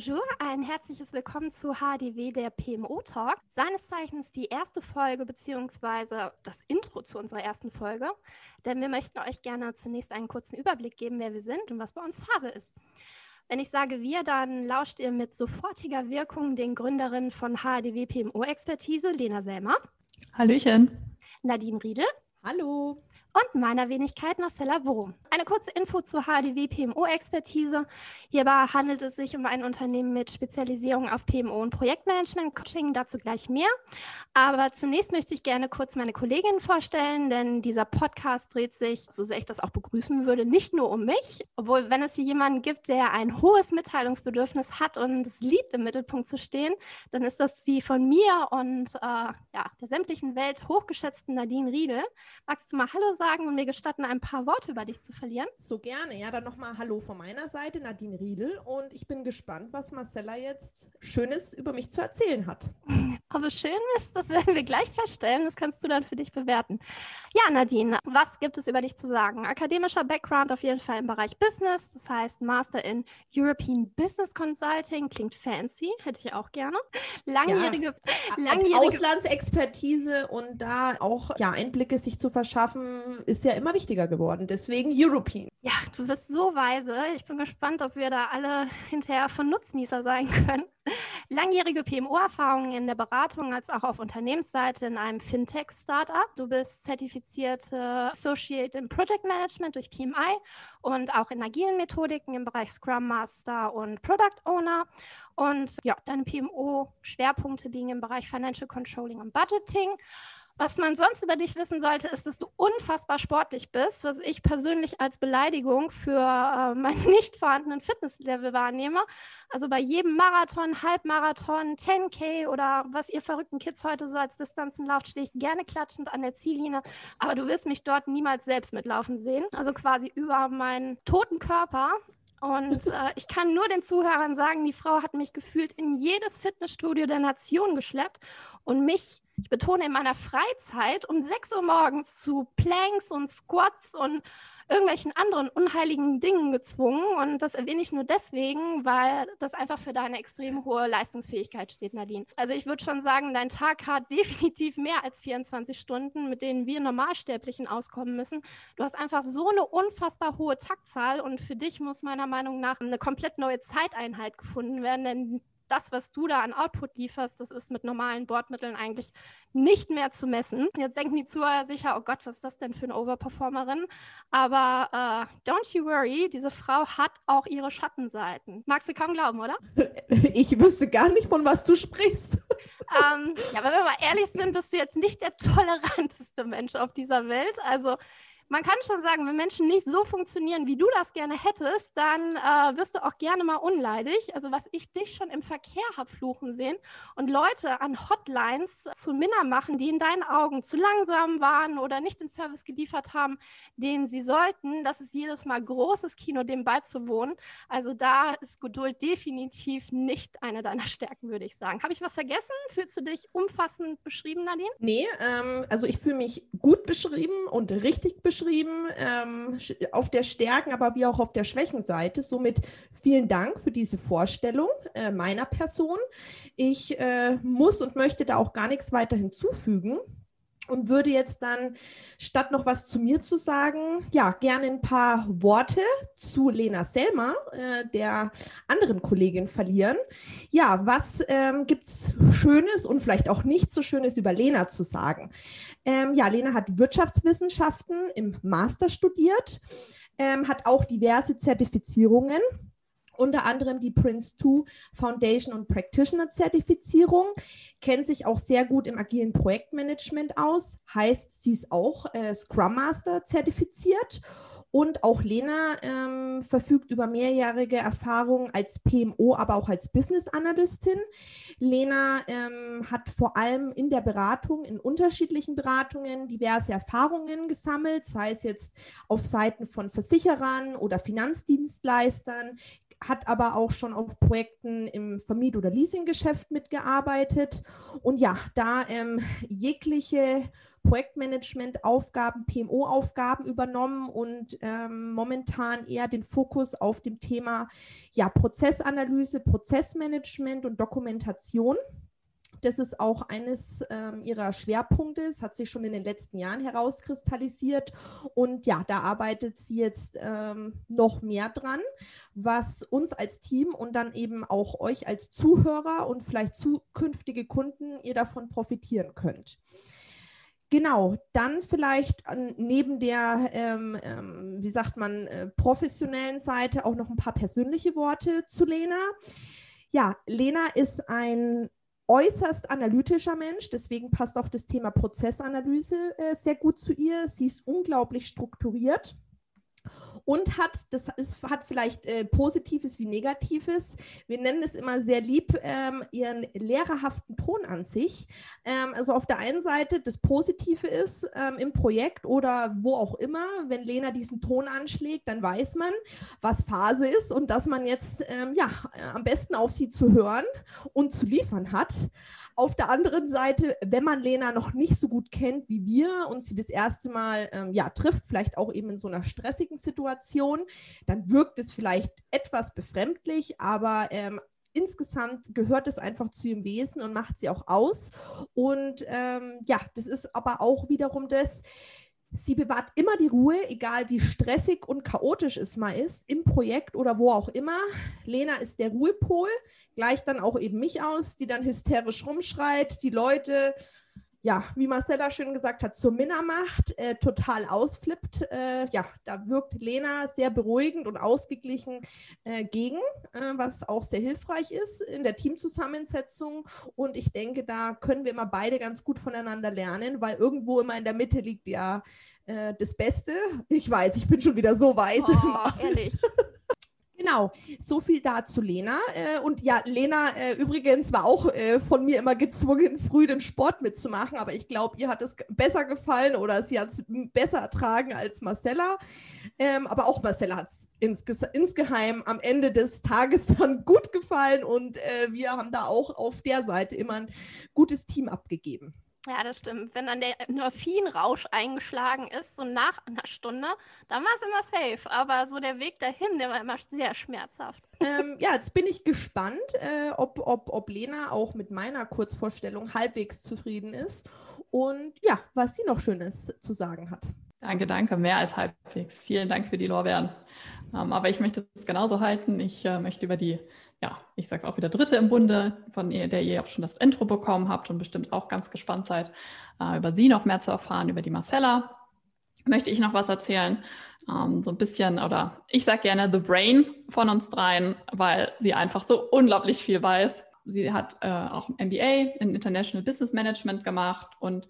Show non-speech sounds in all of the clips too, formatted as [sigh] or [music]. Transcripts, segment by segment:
bonjour, ein herzliches Willkommen zu HDW, der PMO Talk. Seines Zeichens die erste Folge beziehungsweise das Intro zu unserer ersten Folge, denn wir möchten euch gerne zunächst einen kurzen Überblick geben, wer wir sind und was bei uns Phase ist. Wenn ich sage wir, dann lauscht ihr mit sofortiger Wirkung den Gründerinnen von HDW PMO Expertise, Lena Selmer. Hallöchen. Nadine Riedel. Hallo und meiner Wenigkeit Marcella Wurm. Eine kurze Info zur HDW PMO-Expertise. Hierbei handelt es sich um ein Unternehmen mit Spezialisierung auf PMO und Projektmanagement, Coaching, dazu gleich mehr. Aber zunächst möchte ich gerne kurz meine Kolleginnen vorstellen, denn dieser Podcast dreht sich, so sehr ich das auch begrüßen würde, nicht nur um mich, obwohl wenn es hier jemanden gibt, der ein hohes Mitteilungsbedürfnis hat und es liebt, im Mittelpunkt zu stehen, dann ist das die von mir und äh, ja, der sämtlichen Welt hochgeschätzten Nadine Riedel. Magst du mal Hallo sagen und mir gestatten, ein paar Worte über dich zu verlieren? So gerne. Ja, dann nochmal Hallo von meiner Seite, Nadine Riedel. Und ich bin gespannt, was Marcella jetzt Schönes über mich zu erzählen hat. [laughs] Ob es schön ist, das werden wir gleich feststellen. Das kannst du dann für dich bewerten. Ja, Nadine, was gibt es über dich zu sagen? Akademischer Background auf jeden Fall im Bereich Business. Das heißt Master in European Business Consulting. Klingt fancy, hätte ich auch gerne. Langjährige, ja, langjährige Auslandsexpertise und da auch ja, Einblicke sich zu verschaffen ist ja immer wichtiger geworden. Deswegen European. Ja, du bist so weise. Ich bin gespannt, ob wir da alle hinterher von Nutznießer sein [laughs] können. Langjährige PMO-Erfahrungen in der Beratung als auch auf Unternehmensseite in einem Fintech-Startup. Du bist zertifizierte Associate in Project Management durch PMI und auch in agilen Methodiken im Bereich Scrum Master und Product Owner. Und ja, deine PMO-Schwerpunkte liegen im Bereich Financial Controlling und Budgeting. Was man sonst über dich wissen sollte, ist, dass du unfassbar sportlich bist, was ich persönlich als Beleidigung für äh, [laughs] meinen nicht vorhandenen Fitnesslevel wahrnehme. Also bei jedem Marathon, Halbmarathon, 10K oder was ihr verrückten Kids heute so als Distanzen lauft, stehe ich gerne klatschend an der Ziellinie. Aber du wirst mich dort niemals selbst mitlaufen sehen. Also quasi über meinen toten Körper. Und äh, ich kann nur den Zuhörern sagen, die Frau hat mich gefühlt in jedes Fitnessstudio der Nation geschleppt und mich ich betone in meiner Freizeit um 6 Uhr morgens zu Planks und Squats und irgendwelchen anderen unheiligen Dingen gezwungen. Und das erwähne ich nur deswegen, weil das einfach für deine extrem hohe Leistungsfähigkeit steht, Nadine. Also ich würde schon sagen, dein Tag hat [laughs] definitiv mehr als 24 Stunden, mit denen wir Normalsterblichen auskommen müssen. Du hast einfach so eine unfassbar hohe Taktzahl und für dich muss meiner Meinung nach eine komplett neue Zeiteinheit gefunden werden, denn das, was du da an Output lieferst, das ist mit normalen Bordmitteln eigentlich nicht mehr zu messen. Jetzt denken die Zuhörer sicher, oh Gott, was ist das denn für eine Overperformerin? Aber äh, don't you worry, diese Frau hat auch ihre Schattenseiten. Magst du kaum glauben, oder? [laughs] Ich wüsste gar nicht, von was du sprichst. [laughs] Ähm, ja, wenn wir mal ehrlich sind, bist du jetzt nicht der toleranteste Mensch auf dieser Welt. Also man kann schon sagen, wenn Menschen nicht so funktionieren, wie du das gerne hättest, dann äh, wirst du auch gerne mal unleidig. Also was ich dich schon im Verkehr habe fluchen sehen und Leute an Hotlines zu Minna machen, die in deinen Augen zu langsam waren oder nicht den Service geliefert haben, den sie sollten, das ist jedes Mal großes Kino, dem beizuwohnen. Also da ist Geduld definitiv nicht eine deiner Stärken, würde ich sagen. Habe ich was vergessen? Fühlst du dich umfassend beschrieben, Nadine? Nee, ähm, also ich fühle mich gut beschrieben und richtig beschrieben geschrieben, ähm, auf der Stärken, aber wie auch auf der Schwächenseite. Somit vielen Dank für diese Vorstellung äh, meiner Person. Ich äh, muss und möchte da auch gar nichts weiter hinzufügen und würde jetzt dann, statt noch was zu mir zu sagen, ja, gerne ein paar Worte zu Lena Selmer, äh, der anderen Kollegin, verlieren. Ja, was ähm, gibt es Schönes und vielleicht auch nicht so Schönes über Lena zu sagen? Ähm, ja, Lena hat Wirtschaftswissenschaften im Master studiert, ähm, hat auch diverse Zertifizierungen unter anderem die Prince 2 Foundation und Practitioner Zertifizierung, kennt sich auch sehr gut im agilen Projektmanagement aus, heißt, sie ist auch äh, Scrum Master zertifiziert. Und auch Lena ähm, verfügt über mehrjährige Erfahrung als PMO, aber auch als Business Analystin. Lena ähm, hat vor allem in der Beratung, in unterschiedlichen Beratungen diverse Erfahrungen gesammelt, sei es jetzt auf Seiten von Versicherern oder Finanzdienstleistern, hat aber auch schon auf Projekten im Vermiet- oder Leasinggeschäft mitgearbeitet. Und ja, da ähm, jegliche Projektmanagement-Aufgaben, PMO-Aufgaben übernommen und ähm, momentan eher den Fokus auf dem Thema ja, Prozessanalyse, Prozessmanagement und Dokumentation das ist auch eines ähm, ihrer Schwerpunkte. Es hat sich schon in den letzten Jahren herauskristallisiert. Und ja, da arbeitet sie jetzt ähm, noch mehr dran, was uns als Team und dann eben auch euch als Zuhörer und vielleicht zukünftige Kunden ihr davon profitieren könnt. Genau, dann vielleicht neben der, ähm, ähm, wie sagt man, äh, professionellen Seite auch noch ein paar persönliche Worte zu Lena. Ja, Lena ist ein äußerst analytischer Mensch, deswegen passt auch das Thema Prozessanalyse äh, sehr gut zu ihr. Sie ist unglaublich strukturiert und hat, das ist, hat vielleicht äh, Positives wie Negatives, wir nennen es immer sehr lieb, ähm, ihren lehrerhaften Ton an sich. Ähm, also auf der einen Seite das Positive ist ähm, im Projekt oder wo auch immer, wenn Lena diesen Ton anschlägt, dann weiß man, was Phase ist und dass man jetzt ähm, ja am besten auf sie zu hören und zu liefern hat. Auf der anderen Seite, wenn man Lena noch nicht so gut kennt wie wir und sie das erste Mal ähm, ja, trifft, vielleicht auch eben in so einer stressigen Situation, dann wirkt es vielleicht etwas befremdlich, aber ähm, insgesamt gehört es einfach zu ihrem Wesen und macht sie auch aus. Und ähm, ja, das ist aber auch wiederum das, Sie bewahrt immer die Ruhe, egal wie stressig und chaotisch es mal ist, im Projekt oder wo auch immer. Lena ist der Ruhepol, gleicht dann auch eben mich aus, die dann hysterisch rumschreit, die Leute, ja, wie Marcella schön gesagt hat, zur Minna macht, äh, total ausflippt. Äh, ja, da wirkt Lena sehr beruhigend und ausgeglichen äh, gegen, äh, was auch sehr hilfreich ist in der Teamzusammensetzung. Und ich denke, da können wir immer beide ganz gut voneinander lernen, weil irgendwo immer in der Mitte liegt ja äh, das Beste. Ich weiß, ich bin schon wieder so weise. Oh, ehrlich. [laughs] Genau, so viel dazu Lena. Äh, und ja, Lena äh, übrigens war auch äh, von mir immer gezwungen, früh den Sport mitzumachen, aber ich glaube, ihr hat es besser gefallen oder sie hat es besser ertragen als Marcella. Ähm, aber auch Marcella hat es insge insgeheim am Ende des Tages [laughs] dann gut gefallen und wir haben da auch auf der Seite immer ein gutes Team abgegeben. Ja, das stimmt. Wenn dann der Endorphinrausch eingeschlagen ist, so nach einer Stunde, dann war es immer safe. Aber so der Weg dahin, der war immer sehr schmerzhaft. Ähm, ja, jetzt bin ich gespannt, äh, ob, ob, ob Lena auch mit meiner Kurzvorstellung halbwegs zufrieden ist und ja, was sie noch Schönes zu sagen hat. Danke, danke. Mehr als halbwegs. Vielen Dank für die Lorbeeren. Ähm, aber ich möchte es genauso halten. Ich äh, möchte über die ja, ich sage es auch wieder Dritte im Bunde, von der ihr auch schon das Intro bekommen habt und bestimmt auch ganz gespannt seid, äh, über sie noch mehr zu erfahren, über die Marcella. Möchte ich noch was erzählen? Ähm, so ein bisschen, oder ich sage gerne The Brain von uns dreien, weil sie einfach so unglaublich viel weiß. Sie hat äh, auch ein MBA in International Business Management gemacht und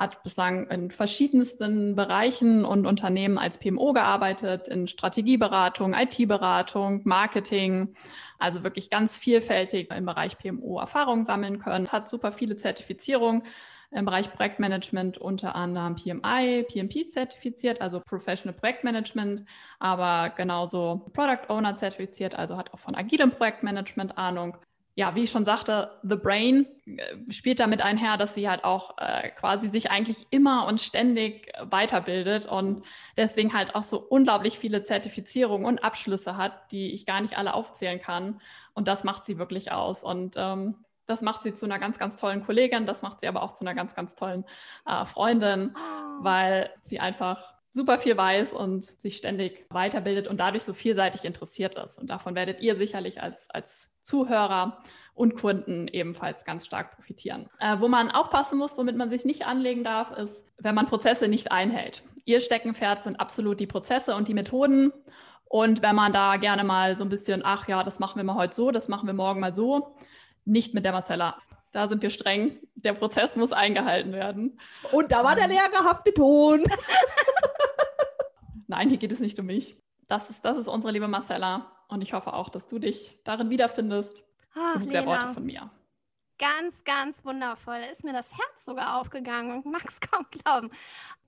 hat bislang in verschiedensten Bereichen und Unternehmen als PMO gearbeitet, in Strategieberatung, IT-Beratung, Marketing, also wirklich ganz vielfältig im Bereich PMO Erfahrungen sammeln können, hat super viele Zertifizierungen im Bereich Projektmanagement unter anderem PMI, PMP zertifiziert, also Professional Projektmanagement, aber genauso Product Owner zertifiziert, also hat auch von agilem Projektmanagement Ahnung ja, wie ich schon sagte, The Brain äh, spielt damit einher, dass sie halt auch äh, quasi sich eigentlich immer und ständig weiterbildet und deswegen halt auch so unglaublich viele Zertifizierungen und Abschlüsse hat, die ich gar nicht alle aufzählen kann. Und das macht sie wirklich aus. Und ähm, das macht sie zu einer ganz, ganz tollen Kollegin, das macht sie aber auch zu einer ganz, ganz tollen äh, Freundin, ah. weil sie einfach super viel weiß und sich ständig weiterbildet und dadurch so vielseitig interessiert ist. Und davon werdet ihr sicherlich als, als Zuhörer und Kunden ebenfalls ganz stark profitieren. Äh, wo man aufpassen muss, womit man sich nicht anlegen darf, ist, wenn man Prozesse nicht einhält. Ihr Steckenpferd sind absolut die Prozesse und die Methoden. Und wenn man da gerne mal so ein bisschen, ach ja, das machen wir mal heute so, das machen wir morgen mal so, nicht mit der Marcella. Da sind wir streng. Der Prozess muss eingehalten werden. Und da war der lehrerhafte Ton. [laughs] [laughs] Nein, hier geht es nicht um mich. Das ist, das ist unsere liebe Marcella. Und ich hoffe auch, dass du dich darin wiederfindest. Ach, Genug der Worte von mir. Ganz, ganz wundervoll. Ist mir das Herz sogar aufgegangen [laughs] und mag es kaum glauben.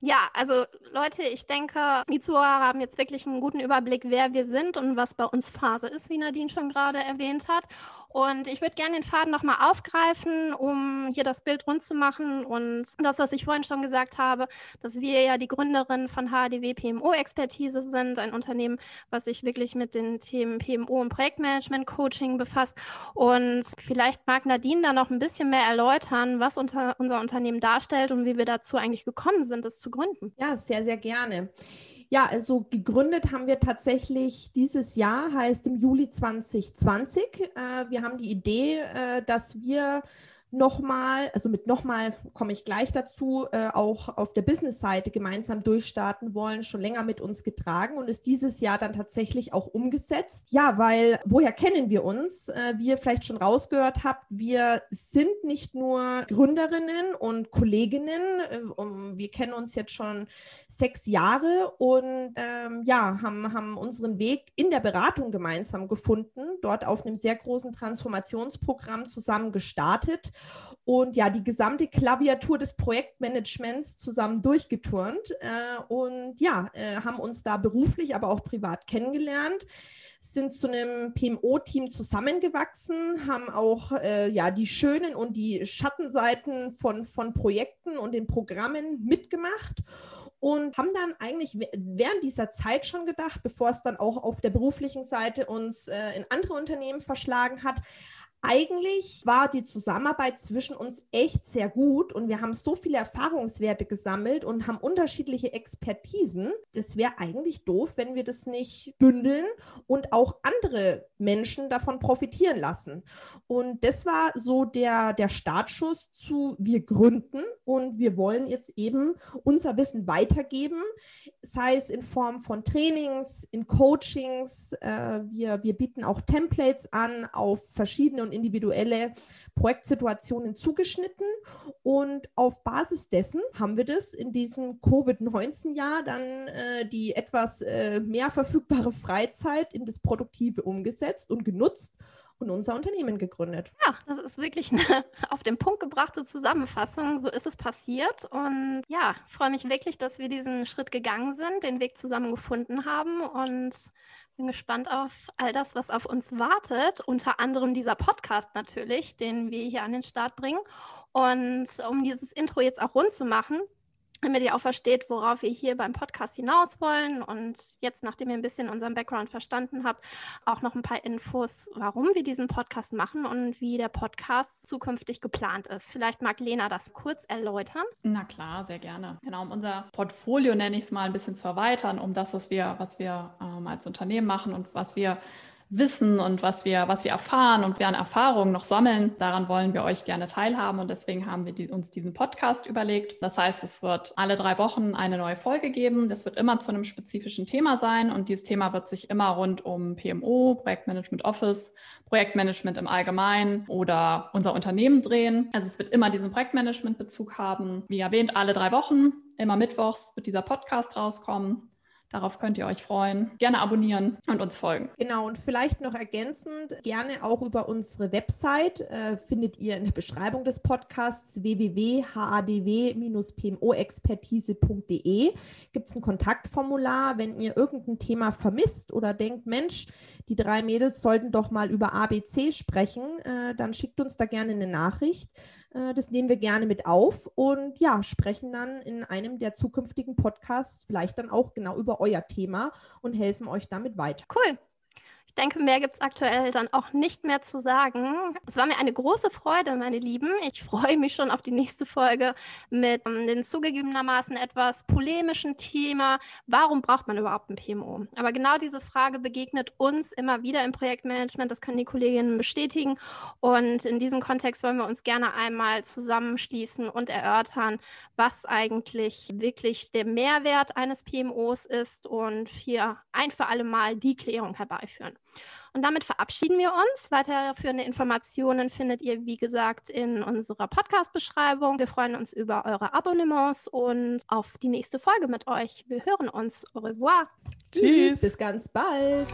Ja, also Leute, ich denke, die Zuhörer haben jetzt wirklich einen guten Überblick, wer wir sind und was bei uns Phase ist, wie Nadine schon gerade erwähnt hat. Und ich würde gerne den Faden nochmal aufgreifen, um hier das Bild rund zu machen. Und das, was ich vorhin schon gesagt habe, dass wir ja die Gründerin von HDW PMO Expertise sind, ein Unternehmen, was sich wirklich mit den Themen PMO und Projektmanagement Coaching befasst. Und vielleicht mag Nadine da noch ein bisschen mehr erläutern, was unter unser Unternehmen darstellt und wie wir dazu eigentlich gekommen sind, es zu gründen. Ja, sehr, sehr gerne. Ja, also gegründet haben wir tatsächlich dieses Jahr, heißt im Juli 2020. Äh, wir haben die Idee, äh, dass wir nochmal, also mit nochmal komme ich gleich dazu, äh, auch auf der Business-Seite gemeinsam durchstarten wollen, schon länger mit uns getragen und ist dieses Jahr dann tatsächlich auch umgesetzt. Ja, weil woher kennen wir uns? Äh, wie ihr vielleicht schon rausgehört habt, wir sind nicht nur Gründerinnen und Kolleginnen, äh, um, wir kennen uns jetzt schon sechs Jahre und ähm, ja, haben, haben unseren Weg in der Beratung gemeinsam gefunden, dort auf einem sehr großen Transformationsprogramm zusammen gestartet und ja, die gesamte Klaviatur des Projektmanagements zusammen durchgeturnt äh, und ja, äh, haben uns da beruflich, aber auch privat kennengelernt, sind zu einem PMO-Team zusammengewachsen, haben auch äh, ja die schönen und die Schattenseiten von, von Projekten und den Programmen mitgemacht und haben dann eigentlich während dieser Zeit schon gedacht, bevor es dann auch auf der beruflichen Seite uns äh, in andere Unternehmen verschlagen hat, eigentlich war die Zusammenarbeit zwischen uns echt sehr gut und wir haben so viele Erfahrungswerte gesammelt und haben unterschiedliche Expertisen. Das wäre eigentlich doof, wenn wir das nicht bündeln und auch andere Menschen davon profitieren lassen. Und das war so der, der Startschuss zu, wir gründen und wir wollen jetzt eben unser Wissen weitergeben, sei es in Form von Trainings, in Coachings. Äh, wir, wir bieten auch Templates an auf verschiedene und individuelle Projektsituationen zugeschnitten. Und auf Basis dessen haben wir das in diesem Covid-19-Jahr dann äh, die etwas äh, mehr verfügbare Freizeit in das Produktive umgesetzt und genutzt und unser Unternehmen gegründet. Ja, das ist wirklich eine [laughs] auf den Punkt gebrachte Zusammenfassung. So ist es passiert. Und ja, freue mich wirklich, dass wir diesen Schritt gegangen sind, den Weg zusammen gefunden haben und bin gespannt auf all das, was auf uns wartet. Unter anderem dieser Podcast natürlich, den wir hier an den Start bringen. Und um dieses Intro jetzt auch rund zu machen, damit ihr auch versteht, worauf wir hier beim Podcast hinaus wollen. Und jetzt, nachdem ihr ein bisschen unseren Background verstanden habt, auch noch ein paar Infos, warum wir diesen Podcast machen und wie der Podcast zukünftig geplant ist. Vielleicht mag Lena das kurz erläutern. Na klar, sehr gerne. Genau, um unser Portfolio, nenne ich es mal, ein bisschen zu erweitern, um das, was wir, was wir ähm, als Unternehmen machen und was wir wissen und was wir, was wir erfahren und wir an Erfahrungen noch sammeln. Daran wollen wir euch gerne teilhaben und deswegen haben wir die, uns diesen Podcast überlegt. Das heißt, es wird alle drei Wochen eine neue Folge geben. Das wird immer zu einem spezifischen Thema sein und dieses Thema wird sich immer rund um PMO, Projektmanagement Office, Projektmanagement im Allgemeinen oder unser Unternehmen drehen. Also es wird immer diesen Projektmanagement-Bezug haben. Wie erwähnt, alle drei Wochen. Immer mittwochs wird dieser Podcast rauskommen. Darauf könnt ihr euch freuen. Gerne abonnieren und uns folgen. Genau, und vielleicht noch ergänzend, gerne auch über unsere Website äh, findet ihr in der Beschreibung des Podcasts www.hadw-pmoexpertise.de gibt es ein Kontaktformular, wenn ihr irgendein Thema vermisst oder denkt, Mensch, die drei Mädels sollten doch mal über ABC sprechen, äh, dann schickt uns da gerne eine Nachricht. Äh, das nehmen wir gerne mit auf und ja, sprechen dann in einem der zukünftigen Podcasts vielleicht dann auch genau über euer Thema und helfen euch damit weiter. Cool. Ich denke, mehr gibt es aktuell dann auch nicht mehr zu sagen. Es war mir eine große Freude, meine Lieben. Ich freue mich schon auf die nächste Folge mit um, dem zugegebenermaßen etwas polemischen Thema. Warum braucht man überhaupt ein PMO? Aber genau diese Frage begegnet uns immer wieder im Projektmanagement. Das können die Kolleginnen bestätigen. Und in diesem Kontext wollen wir uns gerne einmal zusammenschließen und erörtern, was eigentlich wirklich der Mehrwert eines PMOs ist und hier ein für alle Mal die Klärung herbeiführen. Und damit verabschieden wir uns. Weiterführende Informationen findet ihr, wie gesagt, in unserer Podcast-Beschreibung. Wir freuen uns über eure Abonnements und auf die nächste Folge mit euch. Wir hören uns. Au revoir. Tschüss. Bis ganz bald.